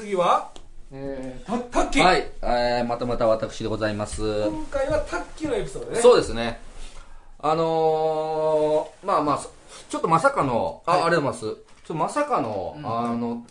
次は？えタタッキー、はい、えー、またまた私でございます。今回はタッキーのエピソードね。そうですね。あのー、まあまあ、そちょっとまさかの、あ、はい。ありがとうございます。ちょっとまさかの、あの、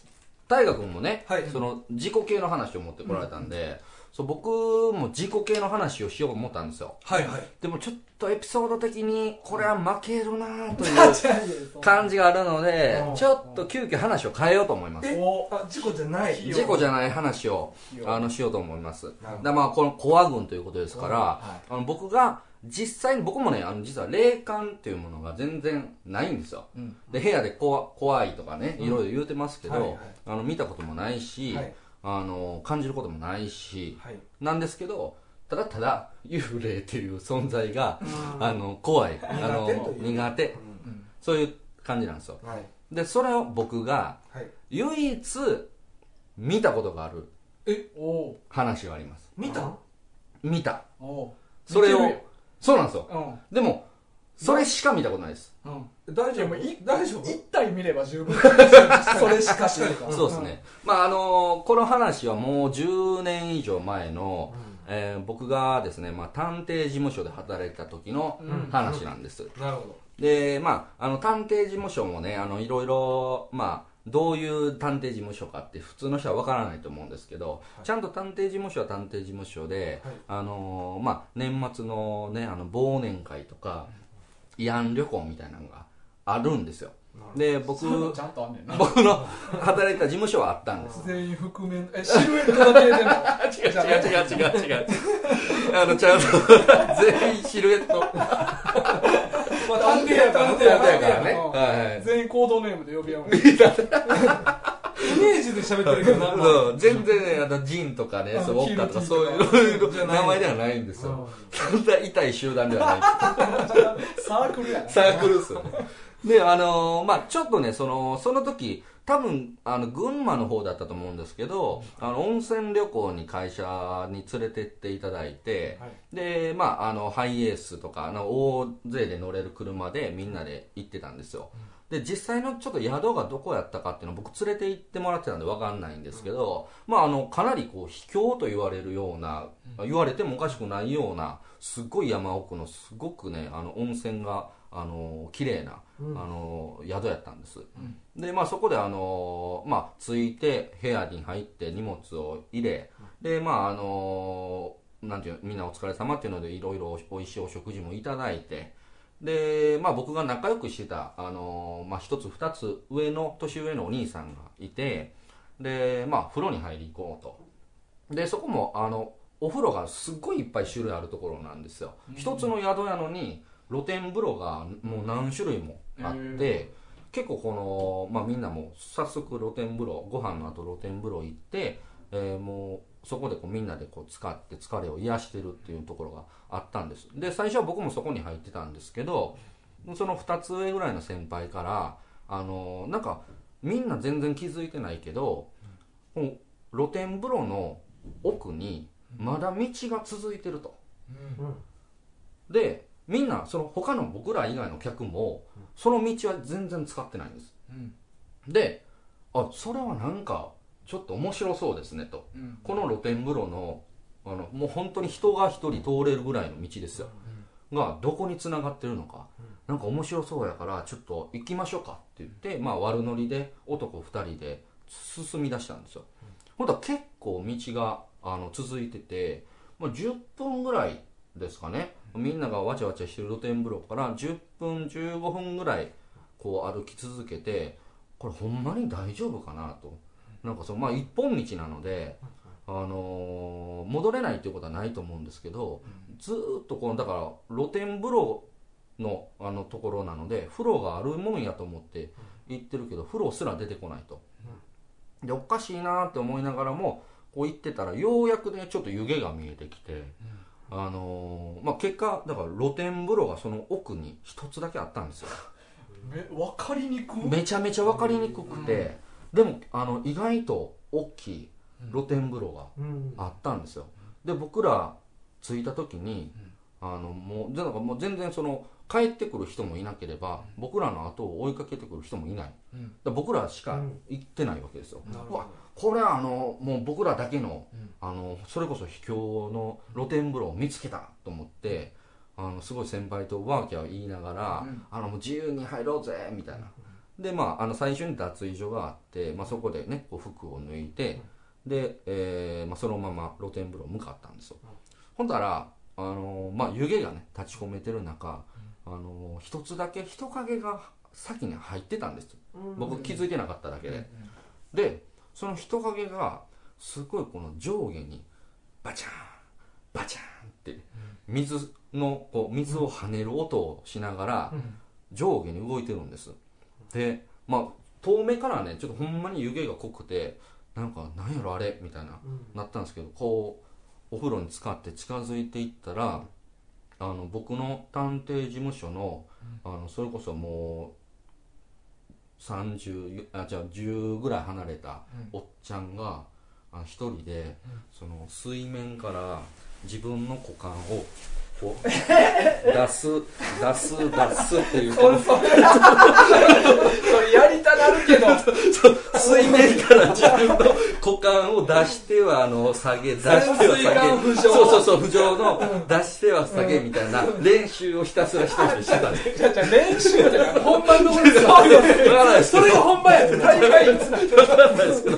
大河君もね、はい。その自己系の話を持ってこられたんで、そう僕も自己系の話をしようと思ったんですよ。はいはい。でもちょっとエピソード的に、これは負けるなというー、感じがあるのでう、ん。ちょっと急遽話を変えようと思います。あ事故じゃない？事故じゃない話をあのしようと思います。だまあこのコア軍ということですから、はあの僕が実際に僕もねあの実は霊感っていうものが全然ないんですよ。うん。で部屋で怖怖いとかねいろいろ言うてますけど、はいはい。あの見たこともないし、はいあの感じることもないし、はい。なんですけどただただ幽霊っていう存在が、あの怖いあの苦手う苦手。うん。そういう感じなんですよ。はい。でそれを僕がはい。唯一見たことがある話があります。見た？見た。それをそうなんですよ。うん。でもそれしか見たことないです。うん。大丈夫？大丈夫？一体見れば十分。それしか知るかそうですね。まああのこの話はもう10年以上前の、えー僕がですね、まあ、探偵事務所で働いてた時のうん。話なんです、なるほでまああの探偵事務所もねあのいろいろまあどういう探偵事務所かって普通の人は分からないと思うんですけど、はい。ちゃんと探偵事務所は探偵事務所で、はい。あのーまあ、年末のねあの忘年会とか慰安旅行みたいなのがあるんですよ。で僕僕の働いてた事務所はあったんです。全員覆面えシルエットだけでも？違う違う違う違う。違うあのちゃんと 全員シルエット。まあ探偵やからね。うんはいはい。全員コードネームで呼び合う。イメージで喋ってるけどな。全然ねあのジンとかねあそうウォッカとかキそういう名前ではないんですよ。そんな痛い集団ではない。サークルやなサークルですよね。であのーまあちょっとねそのその時多分あの群馬の方だったと思うんですけどあの温泉旅行に会社に連れてっていただいて、はい。でまああのハイエースとかあの大勢で乗れる車でみんなで行ってたんですよ、で実際のちょっと宿がどこやったかっていうのは僕連れて行ってもらってたんで分かんないんですけど、まああのかなりこう秘境と言われるような、言われてもおかしくないようなすっごい山奥のすごくねあの温泉があの綺麗な、あの宿やったんです、でまあそこであのまあ着いて部屋に入って荷物を入れ、でまああのなんていうのみんなお疲れ様っていうのでいろいろおいしいお食事もいただいてでまあ僕が仲良くしてたあのまあ一つ二つ上の年上のお兄さんがいてでまあ風呂に入り行こうと。でそこもあのお風呂がすっごいいっぱい種類あるところなんですよ、一つの宿やのに露天風呂がもう何種類もあって、へ結構この、まあ、みんなも早速露天風呂ご飯の後露天風呂行って、えーもうそこでこうみんなでこう使って疲れを癒してるっていうところがあったんです。で最初は僕もそこに入ってたんですけどその2つ上ぐらいの先輩からあのなんかみんな全然気づいてないけど、露天風呂の奥にまだ道が続いてると。でみんなその他の僕ら以外の客もその道は全然使ってないんです。うん。であそれはなんかちょっと面白そうですねと。うん。この露天風呂のあのもう本当に人が一人通れるぐらいの道ですよ、がどこに繋がってるのか、なんか面白そうやからちょっと行きましょうかって言って、まあ、悪ノリで男2人で進み出したんですよ、ほんとは結構道があの続いてて、まあ、10分ぐらいですかね。みんながわちゃわちゃしてる露天風呂から10分15分ぐらいこう歩き続けてこれほんまに大丈夫かなとなんかそのまあ一本道なので、あのー戻れないっていうことはないと思うんですけど、ずーっとこうだから露天風呂のあのところなので風呂があるもんやと思って行ってるけど風呂すら出てこないと、でおかしいなって思いながらもこう行ってたらようやくねちょっと湯気が見えてきて、あのーまあ、結果だから露天風呂がその奥に一つだけあったんですよ。め分かりにくめちゃめちゃ分かりにくくて、でもあの意外と大きい露天風呂がうん。あったんですよ。で僕ら着いた時に、あのもうでなんかもう全然その帰ってくる人もいなければ僕らの後を追いかけてくる人もいない、ら僕らしか行ってないわけですよ、うわこれはあのもう僕らだけの,、うん。あのそれこそ秘境の露天風呂を見つけたと思ってあのすごい先輩とワーキャー言いながら、うん。あのもう自由に入ろうぜみたいな、でまああの最初に脱衣所があって、まあ、そこでねこう服を脱いで、で、えーまあ、そのまま露天風呂向かったんですよ、ほんだらあの、まあ、湯気がね立ち込めてる中、あの一つだけ人影が先に入ってたんです僕気づいてなかっただけで、でその人影がすごいこの上下にバチャンバチャンって水のこう水を跳ねる音をしながら上下に動いてるんですでまあ遠目からねちょっとほんまに湯気が濃くてなんかなんやろあれみたいななったんですけどこうお風呂に浸かって近づいていったらあの僕の探偵事務所のあのそれこそもう30あじゃあ10ぐらい離れたおっちゃんが一人でその水面から自分の股間をこう出す出す出すっていうそれ やりたなるけど。水面から自分の股間を出してはあの下げ出しては下げ。そうそうそう浮上の出しては下げみたいな練習をひたすら一人でしてたんです。じゃあじ練習じゃない本番のことですそれが本番やで大会い。つなんですけど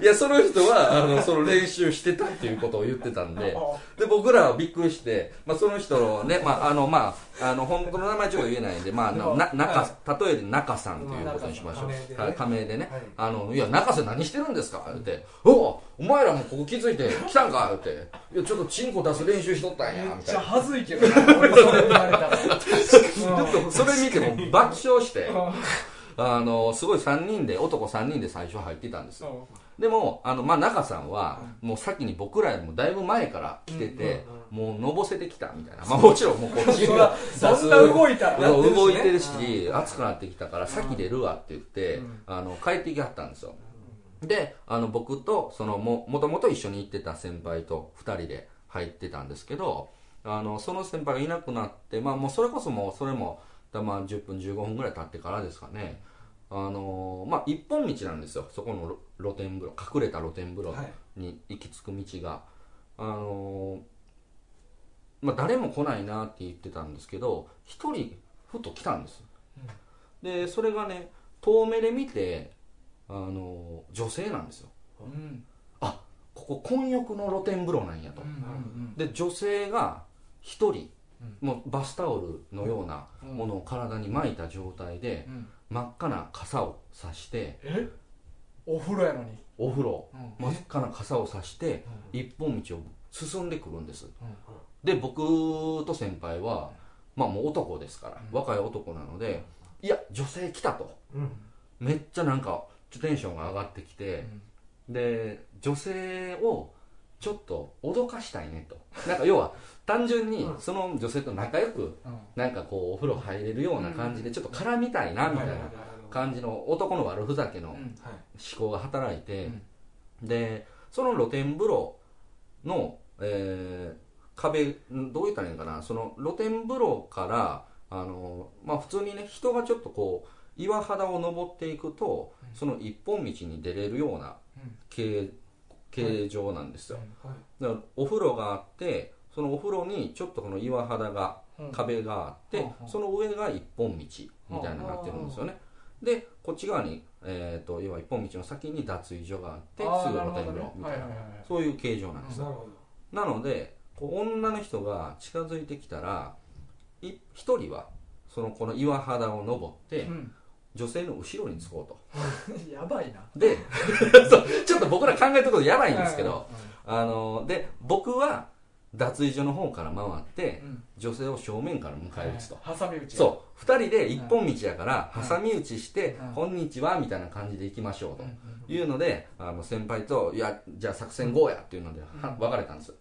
い。やその人はあのその練習してたっていうことを言ってたんでで僕らはびっくりして、まあ、その人のね、まああのまあ、あの本当の名前ちょっと言えないんで、まあ、な中例えで中さんということにしましょう、はい仮名でね、はいあのいや中瀬何してるんですか?」言って「おおお前らもここ気づいて来たんか?」言って「いやちょっとチンコ出す練習しとったんや」めっちゃみたいな恥ずいけどな俺それ。言われたらそれ見ても爆笑してあのすごい3人で男3人で最初入ってたんですよ。でもあの、まあ、中さんはもう先に僕らよりもだいぶ前から来てて、もうのぼせてきたみたいな、まあ、もちろんもうこっちそらそんな動いた。らそう動いてるし暑くなってきたから先出るわって言って、うん。あの帰ってきはったんですよであの僕とそのももともと一緒に行ってた先輩と2人で入ってたんですけどあのその先輩がいなくなって、まあ、もうそれこそもうそれもだまあ10分15分ぐらい経ってからですかね。あのまあ一本道なんですよ。そこの露露天風呂隠れた露天風呂はい。に行き着く道が、あのまあ、誰も来ないなって言ってたんですけど一人ふと来たんです、でそれがね遠目で見て、あの女性なんですよ。うん。ここ混浴の露天風呂なんやと、うんで女性が一人、うもうバスタオルのようなものを体に巻いた状態で、うん。真っ赤な傘を差してえ？お風呂やのに？お風呂。うん。真っ赤な傘を差して一本道を進んでくるんです。うん。で僕と先輩はまあもう男ですから、若い男なのでいや女性来たと。めっちゃなんかちょっとテンションが上がってきて、で女性をちょっと脅かしたいねと。なんか要は単純にその女性と仲良くうん。なんかこうお風呂入れるような感じでちょっと絡みたいなみたいな感じの男の悪ふざけの思うん。考が働いて、でその露天風呂の、えー壁んどう言ったらいいのかな。その露天風呂からあの、まあ、普通にね人がちょっとこう岩肌を登っていくとその一本道に出れるようなうん。形形状なんですよ。はい。だからお風呂があってそのお風呂にちょっとこの岩肌がうん。壁があって、うん。その上が一本道みたいになってるんですよね、でこっち側に、えー、と要は一本道の先に脱衣所があってすぐ露天風呂みたいな、はいはいはいそういう形状なんですよ、なるほなので女の人が近づいてきたらい一人はそのこの岩肌を登って、うん女性の後ろにつこうと。やばいな。で そうちょっと僕ら考えてることやばいんですけど、あので僕は脱衣所の方から回ってうん。女性を正面から迎え撃つと、挟み撃ちそう。2人で一本道やからうん挟み撃ちしてうん「こんにちは」みたいな感じで行きましょうとうんいうのであの先輩と「いやじゃあ作戦 GO や」っていうのではうん。別れたんです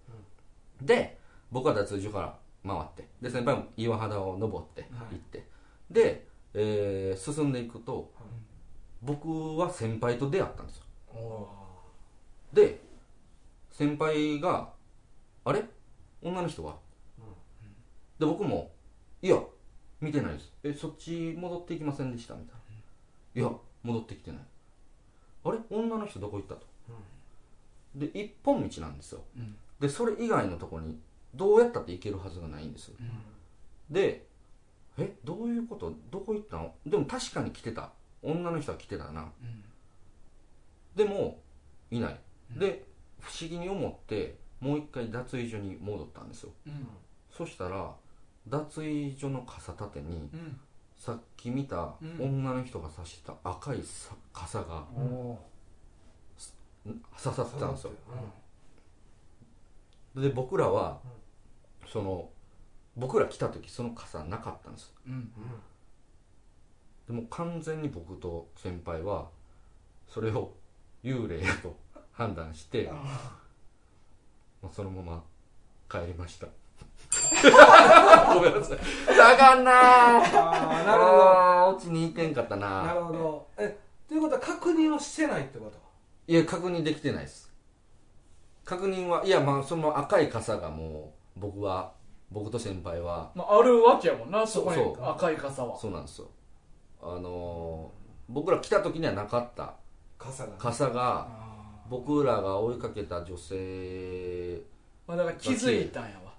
で僕は脱衣所から回ってで先輩も岩肌を登ってはい行ってで、えー進んでいくと僕は先輩と出会ったんですよ。おで先輩が「あれ？女の人は?」で僕も「いや見てないです。えそっち戻っていきませんでした？みたいな。いや戻ってきてない。あれ？女の人どこ行ったと、で一本道なんですよ、うん。でそれ以外のとこにどうやったって行けるはずがないんですよ、でえどういうこと？どこ行ったの？でも確かに来てた。女の人は来てたな、でもいない、で不思議に思ってもう一回脱衣所に戻ったんですよ。うん。そしたら脱衣所の傘立てにうん。さっき見たうん。女の人が差した赤いさ傘が刺さってたんですよで僕らはその僕ら来た時その傘なかったんですうん。でも完全に僕と先輩はそれを幽霊やと判断して、まあ、そのまま帰りました。ごめんなさい。あかんなああなるほど。落ちに行ってんかったななるほど。えということは確認をしてないってこと？いや確認できてないです。確認はいやまあその赤い傘がもう僕は僕と先輩はまあ、あるわけやもんなそこに赤い傘は。そうなんですよ。あのー僕ら来た時にはなかった。傘が。傘があ僕らが追いかけた女性ーまあだから気づいたんやわ。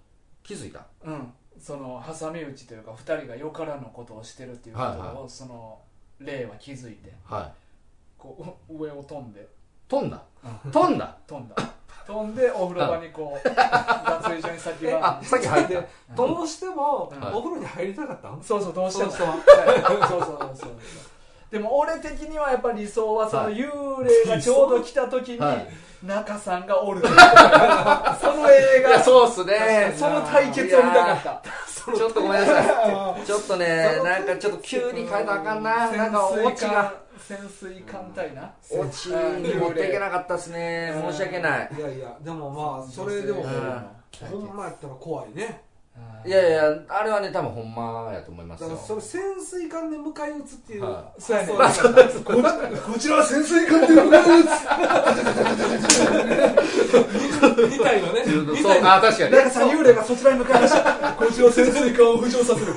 気づいた。うん。その挟み撃ちというか二人がよからぬことをしてるっていうことを、はいはその霊は気づいてはい。こうう上を飛んで。飛んだ。飛んだ。飛んだ飛んでお風呂場にこう脱衣所に先は。あさっき入ってどうしてもうん。お風呂に入りたかったんそうそうどうしても。そうそうはい。そうそうでも俺的にはやっぱ理想はそのはい。幽霊がちょうど来た時にはい。中さんがおる その映画。そうっすね。その対決を見たかった。ちょっとごめんなさい。ちょっとねなんかちょっと急に変えたらあかんな。なんかオチが潜水艦隊な。オチに持っていけなかったっすね。申し訳ない。いやいやでもまあそれでもうん。ほんまやったら怖いね。いやいやあれはね多分ほんまやと思いますよ。だからそれ潜水艦で迎え撃つっていうはそうやね発想ですここちらは潜水艦でございます みたいなね。みそうあ確かに。中さん幽霊がそちらに向かいました。こちら潜水艦を浮上させる。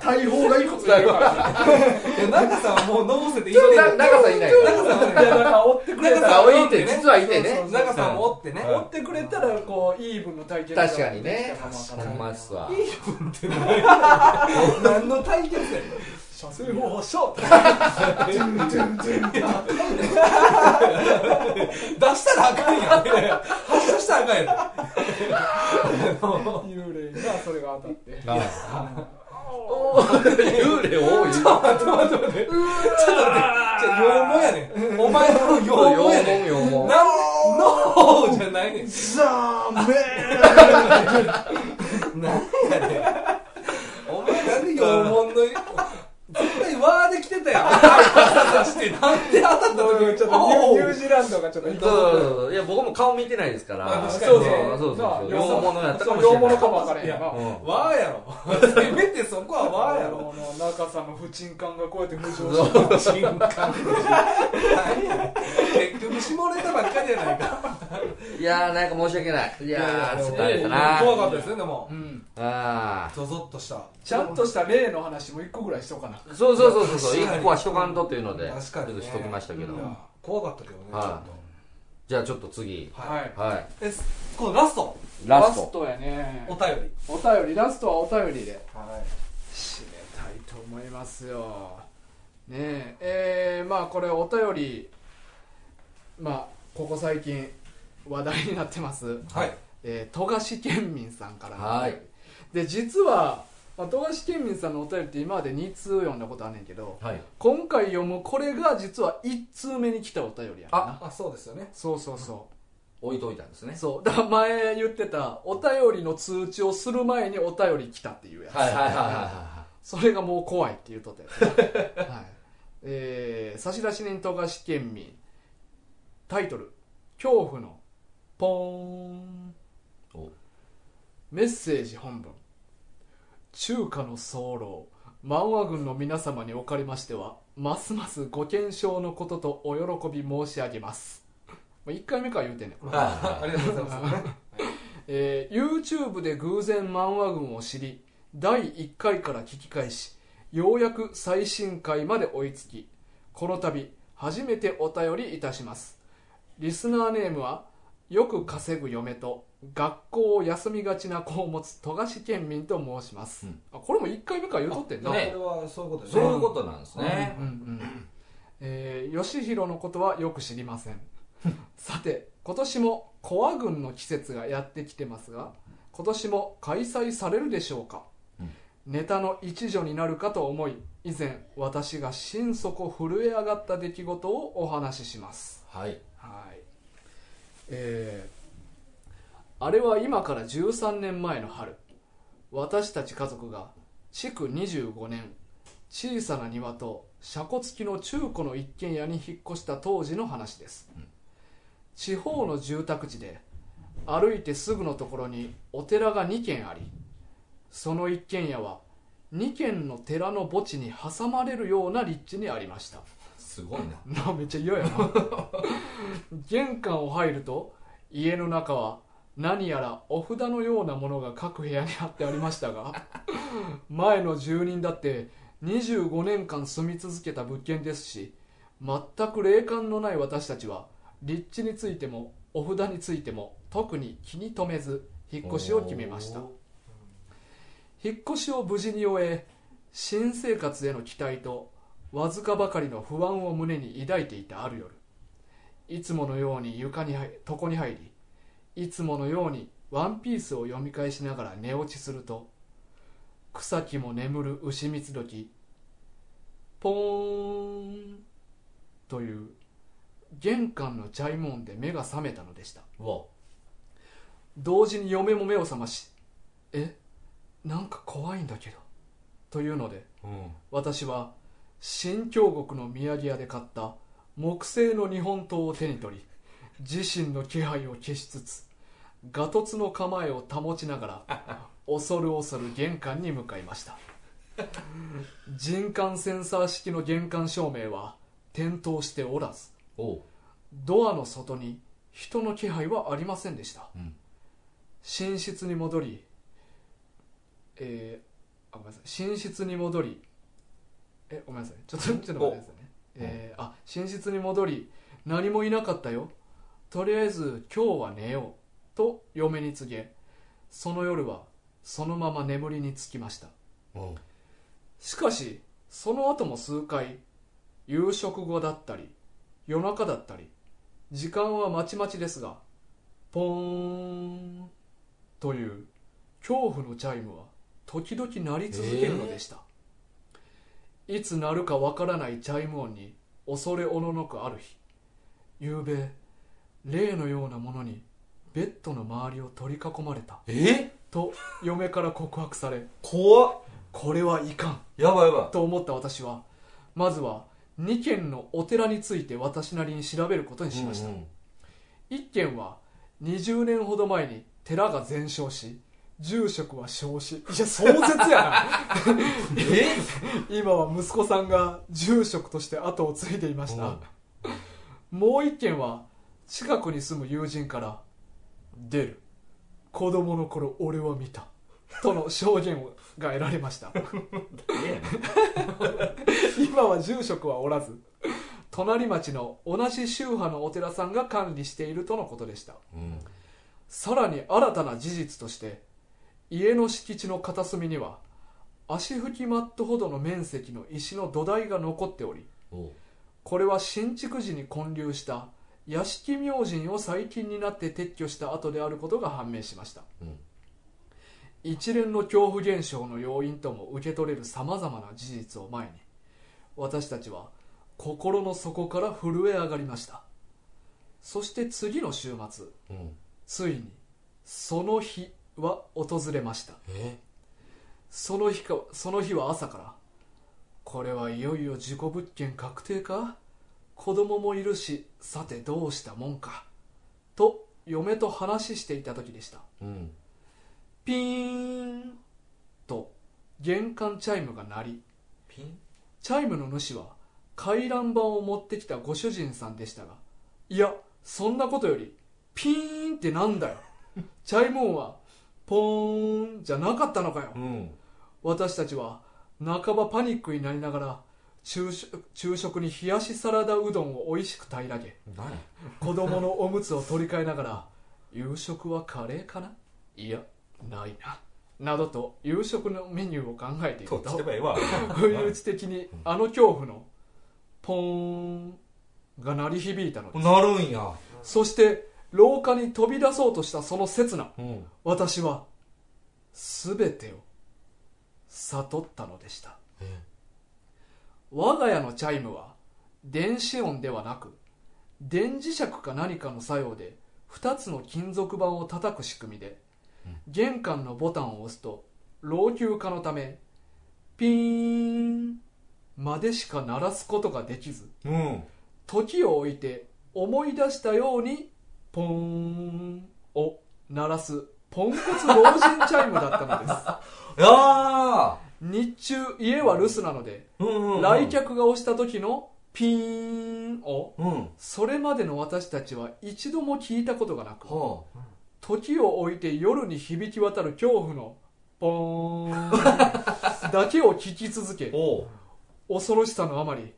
大砲が一個つられるからいや中さんはもうのぼせていいねな長さんいない。から中さんいやだから追ってくれたらあおいて実はいてね。さんもおってね。ってくれたらこうイーブンの対決が確かにねできたかもわからほんんまっすわ。何の対決や射精法発射出したらあかんやん。発射したらあかんやん。幽霊がそれが当たって 幽霊多い。ちょっと待ってちょっと待って。じゃあ陽門やねん。お前の陽門やねん。よもよもなんノーじゃないねん。ザーメなんやねん。お前なんで陽門の絶対ワーで来てたやん。朝してなんで当たった時にちょっとニュニュージーランドがちょっとそうそうそう。いや僕も顔見てないですから。まあ確かにね。そうそうそう洋物やったかそうもしれない。洋物かもわからへんいややなうん。ワーやろ。せめてそこはワーやろ。中さんの不沈感がこうやって浮上して 新刊。結局下ネタばっかりやないかいやーなんか申し訳ないいやーちょっとあれだ怖なかったですねでもうんあゾゾッとしたちゃんとした例の話も一個ぐらいしとかなーそうそうそうそうそう。確かに一個はしとかんとっていうので確かにね。ちょっとしときましたけど。怖かったけどねちょっはじゃあちょっと次。とはい。はい。えこのラスト。ラスト。やね。お便り。お便り。ラストはお便りで。は締めたいと思いますよ。ねえ。えーまあこれお便り。まあここ最近話題になってます。いはい。えー、富樫県民さんからのお便り。はい。で実は、まあ、富樫県民さんのお便りって今まで2通読んだことあんねんけどはい。今回読むこれが実は1通目に来たお便りやねんな。あそうですよね。そうそうそ置いといたんですね。うそう。だから前言ってたお便りの通知をする前にお便り来たっていうやつ、はいはいはいはいはそれがもう怖いって言うとったやつ、ね はい。えー、差出人富樫県民タイトル「恐怖のポーン。お」メッセージ本文中華の候漫画軍の皆様におかれましてはますますご健勝のこととお喜び申し上げます。1回目から言うてんねん。ありがとうございます。えー YouTube で偶然漫画群を知り第1回から聞き返しようやく最新回まで追いつきこの度初めてお便りいたします。リスナーネームはよく稼ぐ嫁と学校を休みがちな子を持つ富樫県民と申します、うん。あこれも1回目から言うとってんな、ねこれはそういうことですそういうことなんですね。うんうんえー、吉弘のことはよく知りません。さて今年もコア軍の季節がやってきてますが今年も開催されるでしょうか、うん。ネタの一助になるかと思い以前私が心底震え上がった出来事をお話しします。はい。はい。えーあれは今から13年前の春。私たち家族が築25年小さな庭と車庫付きの中古の一軒家に引っ越した当時の話です、うん地方の住宅地で歩いてすぐのところにお寺が2軒ありその一軒家は2軒の寺の墓地に挟まれるような立地にありました。すごいな。なめっちゃ嫌やな。玄関を入ると家の中は何やらお札のようなものが各部屋に貼ってありましたが 前の住人だって25年間住み続けた物件ですし全く霊感のない私たちは立地についてもお札についても特に気に留めず引っ越しを決めました。引っ越しを無事に終え新生活への期待とわずかばかりの不安を胸に抱いていたある夜。いつものように床に入床に入りいつものようにワンピースを読み返しながら寝落ちすると草木も眠る牛蜜時ポーンという玄関のチャイム音で目が覚めたのでした。同時に嫁も目を覚まし「えなんか怖いんだけど」というのでうん。私は新京極の土産屋で買った木製の日本刀を手に取り自身の気配を消しつつガトツの構えを保ちながら恐る恐る玄関に向かいました。人感センサー式の玄関照明は点灯しておらずドアの外に人の気配はありませんでした、うん。寝室に戻りえー、あごめんなさい。寝室に戻りえごめんなさい。ちょっとちょっと待ってくださいね。えー、あ寝室に戻り何もいなかったよ。とりあえず今日は寝ようと嫁に告げその夜はそのまま眠りにつきました。しかしその後も数回夕食後だったり夜中だったり時間はまちまちですがポーンという恐怖のチャイムは時々鳴り続けるのでした、いつ鳴るかわからないチャイム音に恐れおののくある日夕べ霊のようなものにベッドの周りを取り囲まれた。え？と嫁から告白され怖っ。これはいかん。やばいやばと思った私はまずは2軒のお寺について私なりに調べることにいしました、うんうん。1軒は20年ほど前に寺が全焼し住職は焼死。いや壮絶やな。え？今は息子さんが住職として後を継いでいました。もう1軒は近くに住む友人から「出る。子供の頃俺は見た」との証言が得られました。今は住職はおらず隣町の同じ宗派のお寺さんが管理しているとのことでした。うん。さらに新たな事実として家の敷地の片隅には足拭きマットほどの面積の石の土台が残っておりこれは新築時に建立した屋敷明神を最近になって撤去した後であることが判明しました。うん。一連の恐怖現象の要因とも受け取れるさまざまな事実を前に私たちは心の底から震え上がりました。そして次の週末うん。ついにその日は訪れました。え？その日かその日は朝からこれはいよいよ事故物件確定か？子供もいるしさてどうしたもんかと嫁と話していた時でした。うん。ピーンと玄関チャイムが鳴りピン？チャイムの主は回覧板を持ってきたご主人さんでしたがいやそんなことよりピーンってなんだよ。チャイム音はポーンじゃなかったのかよ。うん。私たちは半ばパニックになりながら昼食に冷やしサラダうどんを美味しく平らげ。何？子供のおむつを取り替えながら夕食はカレーかな？いやないな。などと夕食のメニューを考えているどっちでと不意打ち的にあの恐怖のポーンが鳴り響いたのです。なるんや。そして廊下に飛び出そうとしたその刹那うん。私は全てを悟ったのでした我が家のチャイムは電子音ではなく電磁石か何かの作用で2つの金属板を叩く仕組みで玄関のボタンを押すと老朽化のためピーンまでしか鳴らすことができずうん時を置いて思い出したようにポーンを鳴らすポンコツ老人チャイムだったのです。い や日中家は留守なので来客が押した時のピーンをうん。それまでの私たちは一度も聞いたことがなくは時を置いて夜に響き渡る恐怖のポーン だけを聞き続け恐ろしさのあまり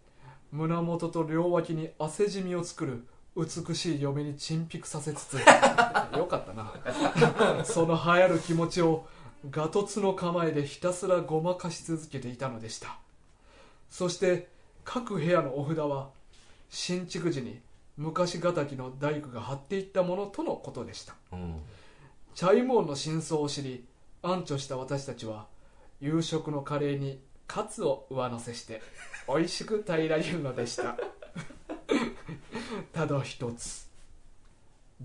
胸元と両脇に汗じみを作る美しい嫁に沈黙させつつ よかったな。その流行る気持ちをガトツの構えでひたすらごまかし続けていたのでした。そして各部屋のお札は新築時に昔敵の大工が貼っていったものとのことでした。うん。チャイム音の真相を知り安堵した私たちは夕食のカレーにカツを上乗せして美味しく平らげるのでした。ただ一つ。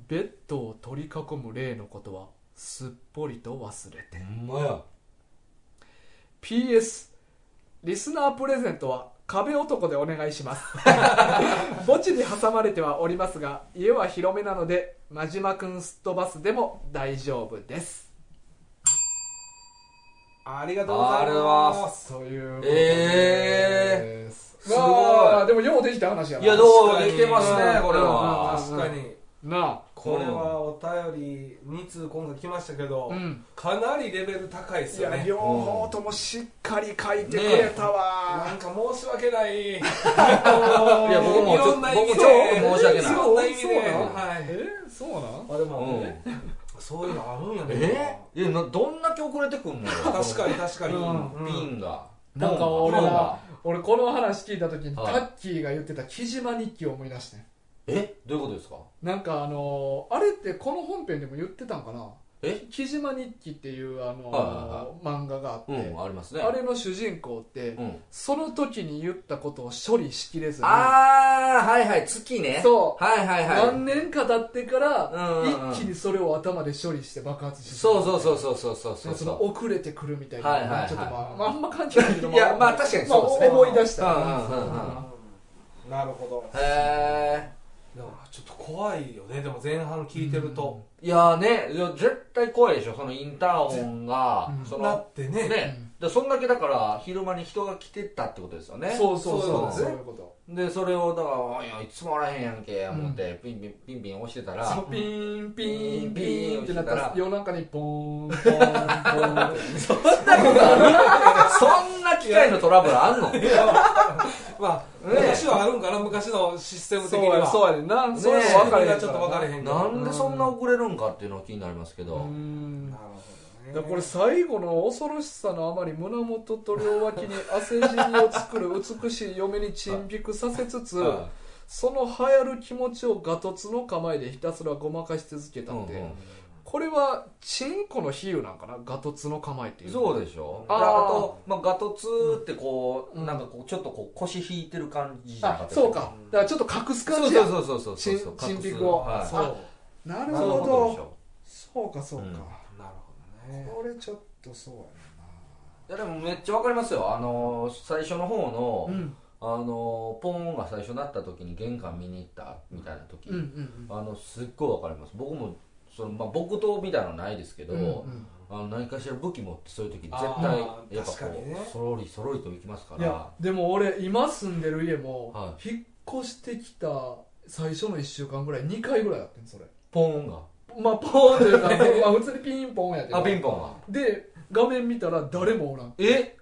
ベッドを取り囲む例のことはすっぽりと忘れて。ほんまや。PS リスナープレゼントは壁男でお願いします。墓地に挟まれてはおりますが家は広めなので真島くんすっ飛ばすでも大丈夫です。ありがとうございます。ということえです。すごい。でもようできた話やな。いやどうできてますねこれは。確かに。なあこれはお便り2通今回来ましたけど、うん。かなりレベル高いですよね。いや両方ともしっかり書いてくれたわ、なんか申し訳ない。い いや僕もちょいろんな意味で。僕ちょっと申し訳ない。いろんな意味で。そうなのはい。えそうなん？あ、でも、うん。そういうのあるんやね。え？いやなどんだけ遅れてくんのよ。確かに確かに。うん。うん。ピンが。なんか俺は俺この話聞いた時にタはい。ッキーが言ってた木島日記を思い出してえ？どういうことですか？なんかあのーあれってこの本編でも言ってたんかな？え？木島日記っていうあのーは漫画があって、うんありますね。あれの主人公って、うん。その時に言ったことを処理しきれずにああはいはい月ね。そう。はいはいはい。何年か経ってから、うんうんうん。一気にそれを頭で処理して爆発してそうそうそうそうそうそうそうその遅れてくるみたいな、はいはいはい。ちょっとまあ、まあ、あんま関係ないけどいやまあ確かにそうですね。まあ思い出した。ら、うんうんうんうん。なるほど。へでもちょっと怖いよね。でも前半聞いてると。えいやねいや絶対怖いでしょそのインターホンがうんそのなってね。ねでそんだけだから昼間に人が来てたってことですよね。そうそうそう。そういうこと。でそれをだからいやいつもおらへんやんけ思って、ピンピンピンピン押してたらそうピーンピーンピンってなったら夜中にポーンポーンポーン。っ てそんなことあるそんな機械のトラブルあんの？まあ、ね昔はあるんかな、昔のシステム的には。やそうやねんな。それもね分かれへんちょっと分かれへんけど。なんでそんな遅れるんかっていうのが気になりますけど、うん。なるほど。ね。だこれ最後の恐ろしさのあまり胸元と両脇に汗じみを作る美しい嫁に沈黙させつつはその流行る気持ちをガトツの構えでひたすらごまかし続けたって、うんうんこれはチンコの比喩なんかな？ガトツの構えっていうそうでしょ？あーあと、まあ、ガトツってこう、うん。なんかこうちょっとこう腰引いてる感じじゃなかったあそうか。だからちょっと隠す感じや。そうそうそうそうそうそう。チンチンピクを。はいそう。なるそういうほことでしどょ。そうかそうか、うんね。これちょっとそうやいやでもめっちゃわかりますよ。あのー最初の方の、なうん。あのーポーンが最初なった時に玄関見に行ったみたいな時、うんうんあのすっごいわかります。僕もその、まあ、木刀みたいなのないですけど、うんうん。あの何かしら武器持ってそういう時絶あ対ーやっぱこ確かにね。うそろりそろりと行きますかいやらでも俺今住んでる家も、は引っ越してきた最初の1週間ぐらい2回ぐらいやってんそれ。ポーンがまあポーンというか、まあ、普通にピンポンやけど。あピンポンは。で画面見たら誰もおらん。え？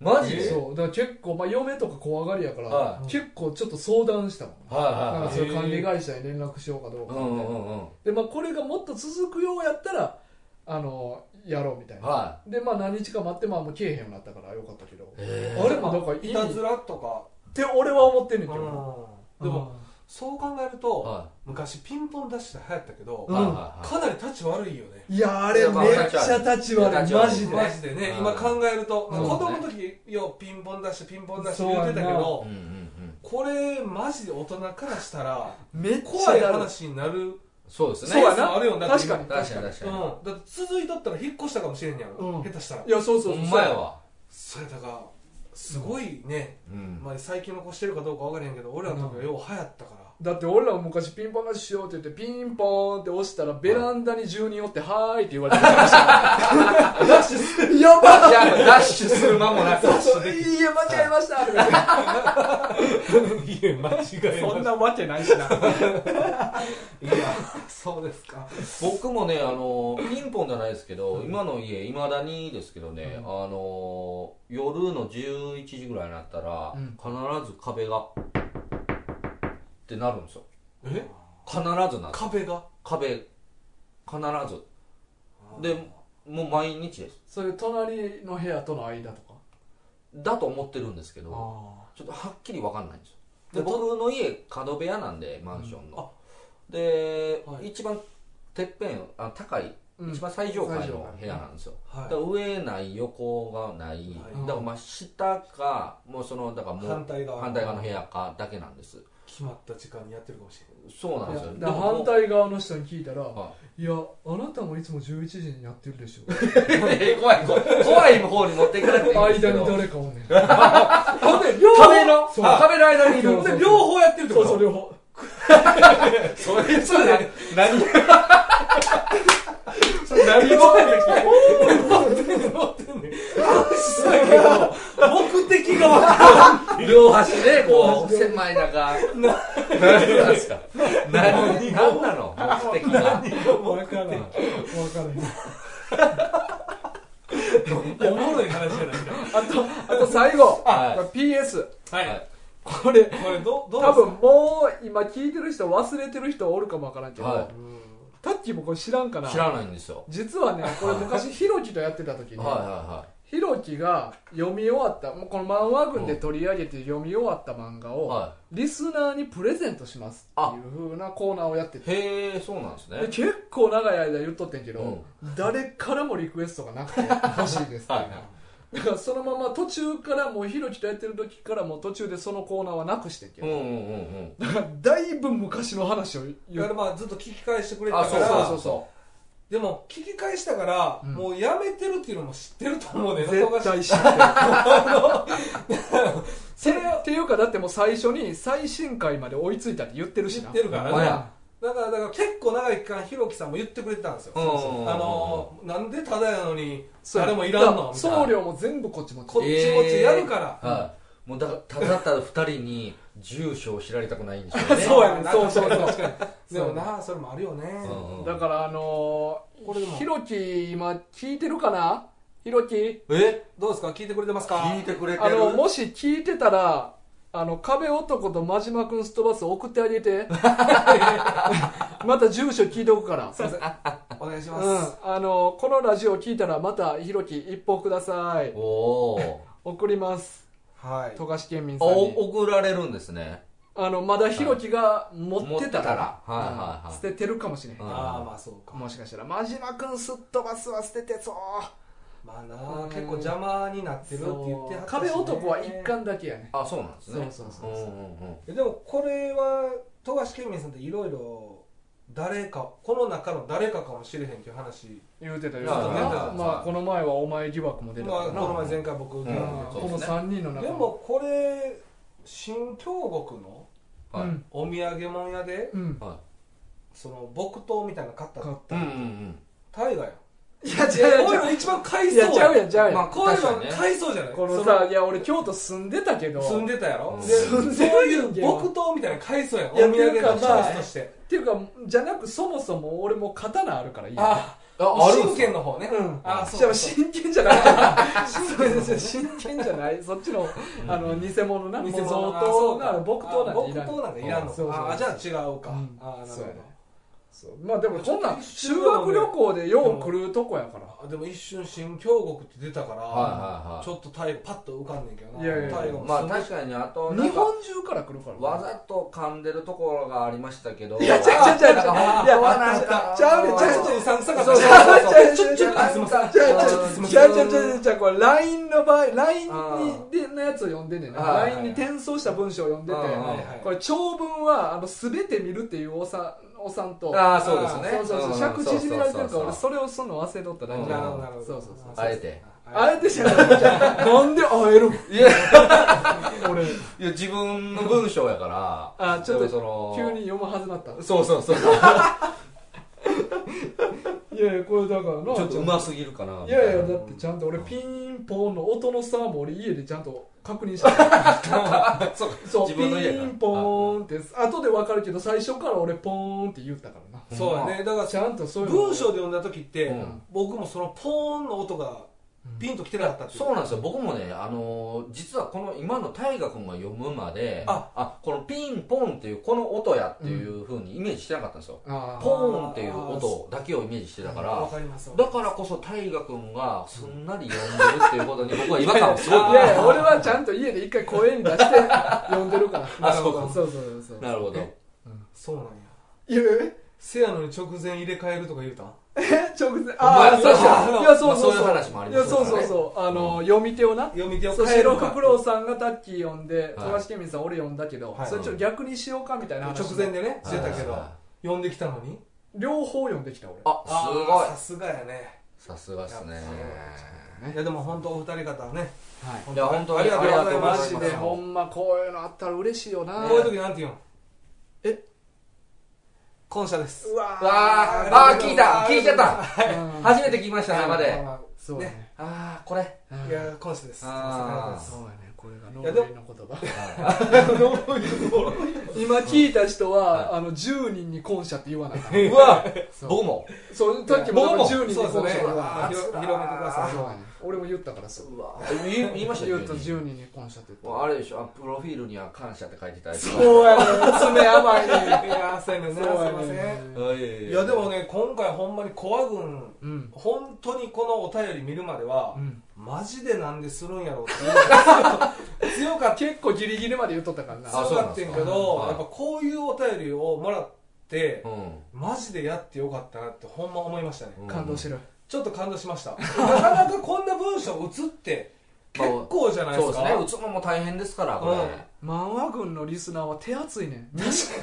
マジ？でそう。だから結構、まあ、嫁とか怖がりやから、は結構ちょっと相談したもん。はいはいはい。なんかそういう管理会社に連絡しようかどうかうんうんうんうん。で、まあ、これがもっと続くようやったらあのやろうみたいな、はでまあ何日か待ってまあもう消えへんようになったからよかったけど、あれもだから意味いたずらとか。って俺は思ってんねんけど、でもそう考えるとは昔ピンポンダッシュで流行ったけどいはいはい。かなり立ち悪いよね。いやあれめっちゃ立ち悪い。立ち悪い。マジで。マジでね。うん。今考えるとうん子供の時よピンポンダッシュピンポンダッシュ言ってたけどうんうんうん。これマジで大人からしたらめっち怖いゃだる話になるそうですね。そうやなあるよだって確かに。確かに。確かに。うん。だって続いとったら引っ越したかもしれんやん。うん。下手したら。いやそうそうほそう。んまやわ。それだからすごいねうん。まあ最近残してるかどうか分からへんけど俺らの時はよう流行ったからだって俺らも昔ピンポンダッシュしようって言ってピンポーンって押したらベランダに住人おってはーいって言われてましたダッシュする。やばじゃあダッシュする間もなく。そうそう。いいえ間違えました。とかいや間違言ってそんなわけないしな。いやそうですか。僕もねあのピンポンじゃないですけど今の家いまだにですけどね、うん。あの夜の11時ぐらいになったら、うん。必ず壁がってなるんですよ。え？必ずなる壁が？壁。必ず。でもう毎日です。それ隣の部屋との間とか？だと思ってるんですけどあちょっとはっきり分かんないんですよ。でで僕の家角部屋なんでマンションの、うん。あ。で、はい。一番てっぺんあ高い、うん。一番最上階の部屋なんですよ、はい。だから上ない横がない、はい。だからまあ下かもうそのだからもう反対側。反対側の部屋かだけなんです決まった時間にやってるかもしれない。そうなんいですよ。反対側の人に聞いたらはい。やあなたもいつも11時にやってるでしょ。い怖い怖い。怖い方に持っていかなくていいんですけ間どに誰かおんね。ん壁の壁の間にいる。そうそうで両方やってるってこと？そうそう両方。それそれ何それ何も乗ってんねん乗ってんねんそうやけど目的が分か両端でこう狭い中何なんですか何何なの目的が分からん分からんるおもろい話じゃないかあとあと最後、はいこれ PS はい、はいこれこれどどう多分もう今聞いてる人忘れてる人おるかもわからんけど、はい。タッキーもこれ知らんかな知らないんですよ。実はねこれ昔ひろきとやってた時に、はいはひろきが読み終わったもうこの漫画群で取り上げて読み終わった漫画を、いはい。はリスナーにプレゼントしますっていう風なコーナーをやってて。いへえそうなんですね。で結構長い間言っとってんけど、うん。誰からもリクエストがなくて欲しいですってはいはいだからそのまま途中からもうひろきとやってる時からもう途中でそのコーナーはなくしてんけど、だからだいぶ昔の話をだ言う。からまあずっと聞き返してくれてたあそうからそうそう。そでも聞き返したから、うん。もうやめてるっていうのも知ってると思うね。絶対知ってる。それっていうかだってもう最初に最新回まで追いついたって言ってるしな。知ってるからねだからだから結構長い期間ひろきさんも言ってくれてたんですよ、あのなんでただやのに誰もいらんのみたいな。送料も全部こっち持ちこっちこっちやるから、う。はい。もうだからただただ二人に住所を知られたくないんでしょうね。そうやねそうそうそう。確かに。でもなそれもあるよね、だからあのー、これでも。ひろき今聞いてるかな？ひろき？え？どうですか？聞いてくれてますか？聞いてくれてる？あのもし聞いてたらあの壁男と真島君すっ飛ばす送ってあげて。また住所聞いておくから。すいませんお願いします、うん、あのこのラジオ聞いたらまたひろき一報ください。おお送ります。はい。富樫県民さん送られるんですね。あのまだひろきが持ってたら,、はいはいはい捨ててるかもしれへん。ああまあそうか。もしかしたら真島君すっ飛ばすは捨ててそうまあなうん。結構邪魔になってるって言ってはったしね。壁男は一巻だけやね。あそうなんですね。そうそうそうそう。んんうん。えでもこれは富樫県民さんっていろいろ誰かこの中の誰かかもしれへんっていう話。言うてた言うてたまあこの前はお前疑惑も出たまあから。な、この前前回僕うんうんこのそうですね。3人の中でもこれ新京極のはい。うんお土産物屋でうん。はその木刀みたいなの買ったの買った、いうんうんうん。大河やんいやいやこういう違う。の一番買いいそうやちゃうやんちゃうやん、まあこういうの買いそうじゃない？このそさいや俺京都住んでたけど。住んでたやろ、住んでるそういう木刀みたいなの買いそうやん。お土産のっていうかまあ一つとして。っていうかじゃなくそもそも俺も刀あるからいいやああ真剣の方ね、うん。あじゃあそう真剣じゃない。そうです真剣じゃない。そっちのあの偽物な。偽物。刀な木刀なんていらん木刀なんかいらんの。あじゃあ違うか、うん。あなるほどそう。まあでもこんなん修学旅行でよう来るとこやから。あでも一瞬新京極って出たから、はいはいはい。ちょっとタイパッと浮かんねんけどな。いやいやいや。タイもまあ確かにあとなんか日本中から来るからわざと噛んでるところがありましたけど。いやちゃうちゃうちゃう。ちゃういやなんちかちゃうねん。ちゃうちょっとうさんくさかった。そうそうちゃう。ちゃうちょちょっとすいません。じゃあじゃあじゃあじゃあじゃあじゃあこれ LINE の場合 LINE にでのやつを読んでんねんな。はい LINE に転送した文章を読んでて。はいはいはいこれ長文はあの全て見るっていうおさおさんと。ああそうですね。そうそうそう。うん尺縮められてるからそうそうそう。俺それをすんの忘れとっただけ。うん。なるほどなるほど。そうそうそう。あえて。あえてじゃない。なんで会えるいや 俺。いや自分の文章やから。あちょっとその急に読むはずだった。そうそうそう。ちいやいやこれだからなょっとうますぎるかないやいやだってちゃんと俺ピンポンの音の差も俺家でちゃんと確認した そうそう自分の家か。ピンポーンって後で分かるけど最初から俺ポーンって言ったからな。そうやね。だからちゃんとそういうの。文章で読んだ時って、うん。僕もそのポーンの音がピンときてなかったそうなんですよ。僕もねあのー実はこの今の大河君が読むまであ。このピンポンっていうこの音やっていうふうにイメージしてなかったんですよ、あー。ポーンっていう音だけをイメージしてたかわらかります。だからこそ大河君がすんなり読んでるっていうことに僕は違和感をすごいいやいや俺はちゃんと家で一回声に出して読んでるから。あそうか。そうそうそうなるほど。そうなんやいや。え？せやのに直前入れ替えるとか言うたん？直前？ああやそうそういやそうそうまあそういう話もありいやそうますからねそう。そうあの読み手をな。読み手をそう変えるか白フクロウさんがタッキー読んではい。富樫ケミンさん俺読んだけどはい。それちょっと逆にしようかみたいな話直前でねしてたけどはい。は読んできたのに？両方読んできた俺。ああすごい。さすがやね。さすがですね。いやでも本当お二人方はね。はい。いや本当にありがとうございまマすジでほんまこういうのあったら嬉しいよな。こういう時なんて言うんえ？感謝です。うわわああー聞いた。聞いちゃった。うん。初めて聞きました生で。まあそうね。ああこれ。うんいや感謝です。そうやねこれが の言葉。今聞いた人はあの10人に感謝って言わないから うわそう。僕も。そうさっきも僕も。10人にそう感謝ですね。広広めてください。俺も言ったからそう。言いました言ったよ急に10人に感謝って言っあれでしょあプロフィールには感謝って書いてたやつ。たそうやね爪甘いね いやそうやねすいません。いいやでもね今回ほんまにコア軍うん。本当にこのお便り見るまでは、うんマジでなんでするんやろうって強かっ結構ギリギリまで言っとったからな。強かってんけど、なんですか。やっぱこういうお便りをもらって、うん。マジでやってよかったなってほんま思いましたね、うん。感動してる。ちょっと感動しました。なかなかこんな文章打つって結構じゃないでか、そうですすね。打つのも大変ですからこれ。うん。漫画軍のリスナーは手厚いねん。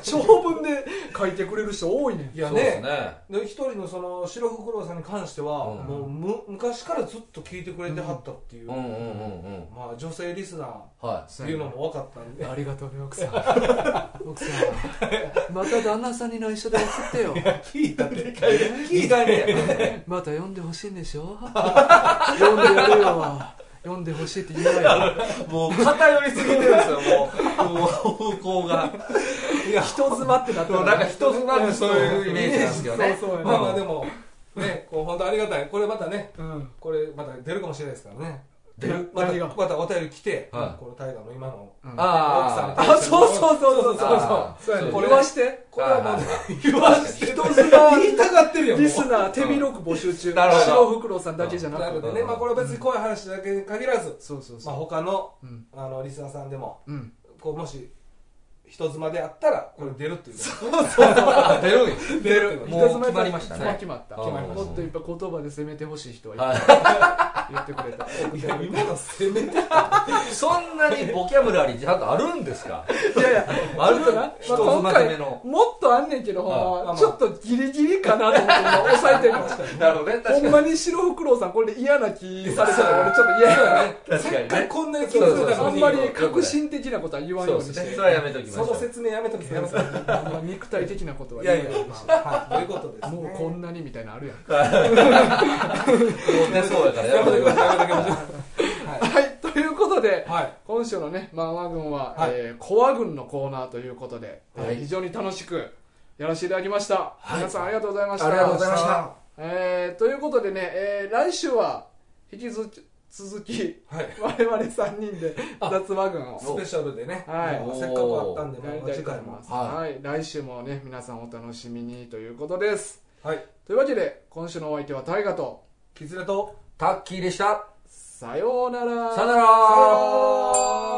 長文で書いてくれる人多いねん。いやそう。ですね一人のその白フクロウさんに関しては、うん。もうむ昔からずっと聞いてくれてはったっていう、まあ女性リスナはーっていうのも分かったんで。ありがとうね奥さん。奥さん。また旦那さんに内緒で送ってよ。聞いたっていい感じやまた読んでほしいんでしょ？読んでやるよ読んでほしいって言うわよ もう偏りすぎてるんですよもうもう方向が。いや人妻ってなったなんか人妻ってそういうイメージなんですけどね。そうそう。やまあまあでもねこう本当ありがたい。これまたねうん。これまた出るかもしれないですからね出るまたまたお便り来て、はい。この大河の今のうん。あ奥さんにあそうそうそうそうそう。これ言わして？これはもうはい言わして。人妻言いたがってるよリスナー手広く募集中。なるほど。白フクロウさんだけじゃなく。てでね。まあこれは別に怖い話だけに限らず、まあ、そうそう。そう他のうん。あのリスナーさんでもうん。こうもし人妻であったらこれ出るっていう。あ出るんや出る。っていうもう決まりましたね。決まった。もっといっぱい言葉で攻めてほしい人はいは言ってくれた。いや今の攻めて。いそんなにボキャブラリーちゃんとあるんですか？いやいや。ある？な、まあ、人今妻攻め回のもっとあんねんけど、ちょっとギリギリかなと思って今抑えてるの。なるほどね。確かにほんまに白フクロウさんこれで嫌な気されたら俺ちょっと嫌やね確かにね。こんなに気づいたのに。あんまり革新的なことは言わんようにして。それはやめときましょその説明やめとけやめとけあんま肉体的なことはい言やいうや。なまあはい。どういうことです。もうこんなにみたいなのあるやん。モテそうやからややめいはい。ということではい。今週のね漫画軍は、はい。えーコア軍のコーナーということで、えーはい。非常に楽しくやらせていただきました、皆さんありがとうございました。ありがとうございました。えーということでね、えー来週は引き続きはい。我々3人で雑話軍を。スペシャルでね。はい。せっかくあったんでやりまあ次回も。たいと思います、はい。はい、来週もね皆さんお楽しみにということです。はい。というわけで今週のお相手は大河とキツネとタッキーでした。さようなら。さよなら。さようなら